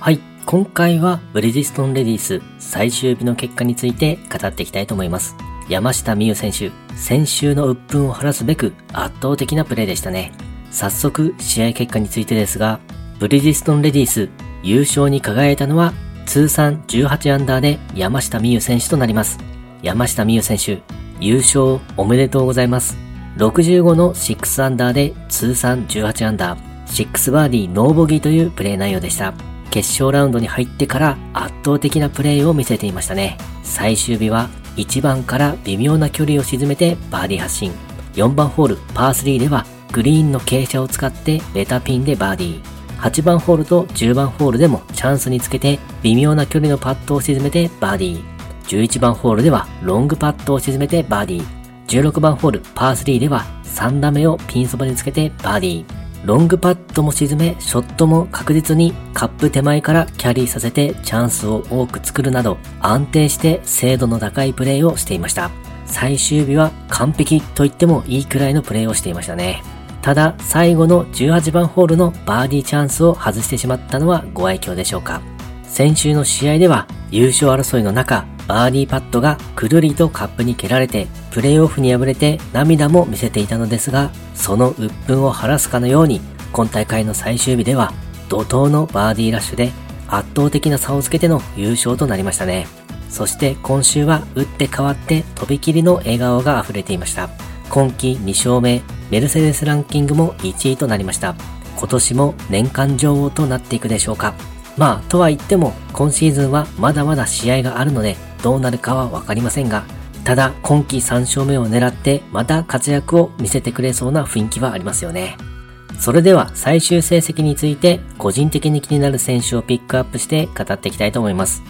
はい、今回はブリヂストンレディース最終日の結果について語っていきたいと思います。山下美夢選手、先週の鬱憤を晴らすべく圧倒的なプレーでしたね。早速、試合結果についてですが、ブリヂストンレディース優勝に輝いたのは通算18アンダーで山下美夢選手となります。山下美夢選手、優勝おめでとうございます。65の6アンダーで通算18アンダー、6バーディーノーボギーというプレー内容でした。決勝ラウンドに入ってから圧倒的なプレーを見せていましたね。最終日は1番から微妙な距離を沈めてバーディー発進。4番ホールパー3ではグリーンの傾斜を使ってベタピンでバーディー。8番ホールと10番ホールでもチャンスにつけて微妙な距離のパットを沈めてバーディー。11番ホールではロングパットを沈めてバーディー。16番ホールパー3では3打目をピンそばにつけてバーディー。ロングパットも沈め、ショットも確実にカップ手前からキャリーさせてチャンスを多く作るなど安定して精度の高いプレーをしていました。最終日は完璧と言ってもいいくらいのプレーをしていましたね。ただ最後の18番ホールのバーディーチャンスを外してしまったのはご愛嬌でしょうか。先週の試合では優勝争いの中、バーディーパットがくるりとカップに蹴られて、プレーオフに敗れて涙も見せていたのですが、その鬱憤を晴らすかのように、今大会の最終日では、怒涛のバーディーラッシュで圧倒的な差をつけての優勝となりましたね。そして今週は打って変わってとびきりの笑顔が溢れていました。今季2勝目、メルセデスランキングも1位となりました。今年も年間女王となっていくでしょうか。まあ、とは言っても、今シーズンはまだまだ試合があるので、どうなるかはわかりませんが、ただ今季3勝目を狙ってまた活躍を見せてくれそうな雰囲気はありますよね。それでは最終成績について個人的に気になる選手をピックアップして語っていきたいと思います。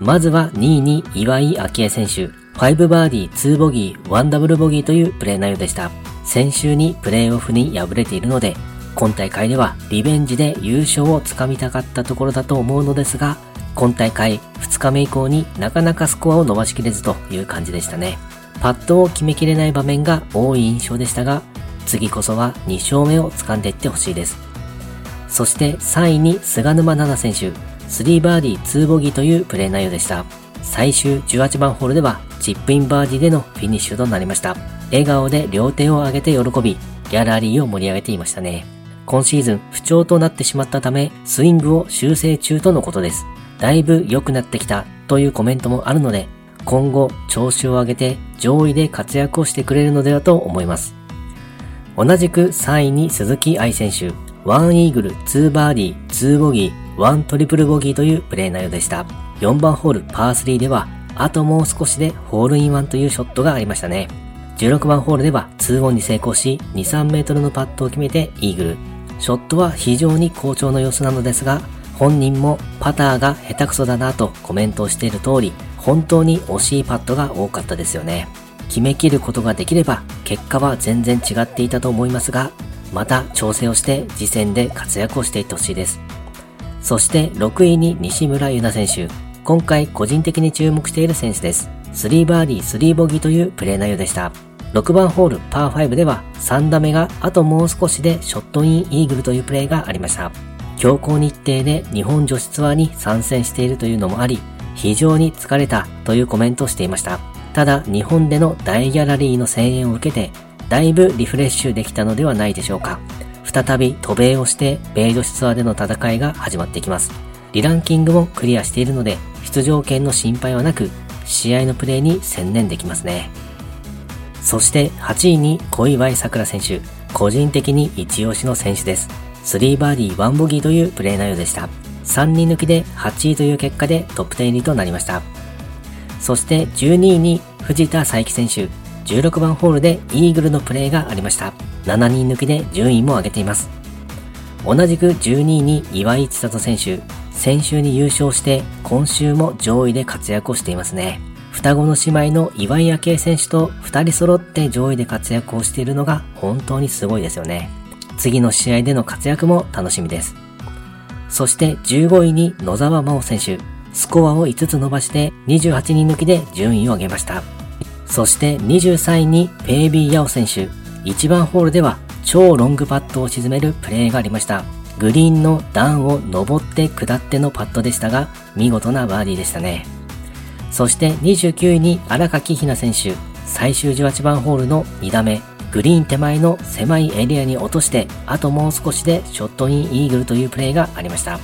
まずは2位に岩井明恵選手。5バーディー、2ボギー、1ダブルボギーというプレー内容でした。先週にプレーオフに敗れているので、今大会ではリベンジで優勝をつかみたかったところだと思うのですが、今大会2日目以降になかなかスコアを伸ばしきれずという感じでしたね。パットを決めきれない場面が多い印象でしたが、次こそは2勝目を掴んでいってほしいです。そして3位に菅沼奈々選手、3バーディー2ボギーというプレー内容でした。最終18番ホールではチップインバーディーでのフィニッシュとなりました。笑顔で両手を上げて喜び、ギャラリーを盛り上げていましたね。今シーズン不調となってしまったため、スイングを修正中とのことです。だいぶ良くなってきたというコメントもあるので、今後調子を上げて上位で活躍をしてくれるのではと思います。同じく3位に鈴木愛選手、1イーグル、2バーディー、2ボギー、1トリプルボギーというプレー内容でした。4番ホールパー3では、あともう少しでホールインワンというショットがありましたね。16番ホールでは2オンに成功し、2、3メートルのパットを決めてイーグル。ショットは非常に好調の様子なのですが、本人もパターが下手くそだなとコメントをしている通り、本当に惜しいパットが多かったですよね。決めきることができれば、結果は全然違っていたと思いますが、また調整をして次戦で活躍をしていってほしいです。そして6位に西村優奈選手。今回個人的に注目している選手です。3バーディー3ボギーというプレー内容でした。6番ホールパー5では3打目があともう少しでショットインイーグルというプレーがありました。強行日程で日本女子ツアーに参戦しているというのもあり、非常に疲れたというコメントをしていました。ただ、日本での大ギャラリーの声援を受けて、だいぶリフレッシュできたのではないでしょうか。再び渡米をして、米女子ツアーでの戦いが始まっていきます。リランキングもクリアしているので、出場権の心配はなく、試合のプレーに専念できますね。そして8位に小祝さくら選手、個人的に一押しの選手です。3バーディー1ボギーというプレー内容でした。3人抜きで8位という結果でトップ10入りとなりました。そして12位に藤田佐伯選手、16番ホールでイーグルのプレーがありました。7人抜きで順位も上げています。同じく12位に岩井千里選手、先週に優勝して今週も上位で活躍をしていますね。双子の姉妹の岩井明恵選手と2人揃って上位で活躍をしているのが本当にすごいですよね。次の試合での活躍も楽しみです。そして15位に野沢真央選手、スコアを5つ伸ばして28人抜きで順位を上げました。そして23位にペイビー・ヤオ選手、1番ホールでは超ロングパットを沈めるプレーがありました。グリーンの段を登って下ってのパットでしたが、見事なバーディーでしたね。そして29位に荒垣ひな選手、最終18番ホールの2打目、グリーン手前の狭いエリアに落として、あともう少しでショットインイーグルというプレーがありました。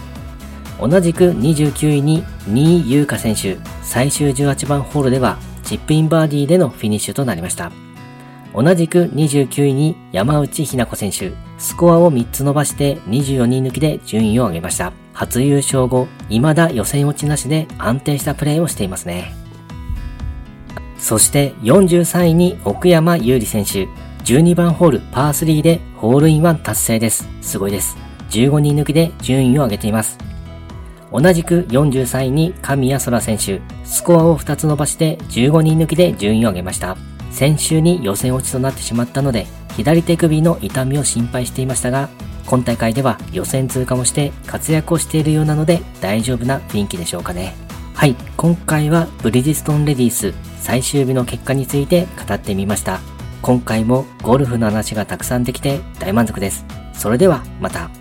同じく29位に2位優香選手、最終18番ホールではチップインバーディーでのフィニッシュとなりました。同じく29位に山内ひな子選手、スコアを3つ伸ばして24人抜きで順位を上げました。初優勝後、未だ予選落ちなしで安定したプレーをしていますね。そして43位に奥山優里選手、12番ホールパー3でホールインワン達成です。すごいです。15人抜きで順位を上げています。同じく43位に神谷空選手、スコアを2つ伸ばして15人抜きで順位を上げました。先週に予選落ちとなってしまったので、左手首の痛みを心配していましたが、今大会では予選通過もして活躍をしているようなので大丈夫な雰囲気でしょうかね。はい、今回はブリヂストンレディース最終日の結果について語ってみました。今回もゴルフの話がたくさんできて大満足です。それではまた。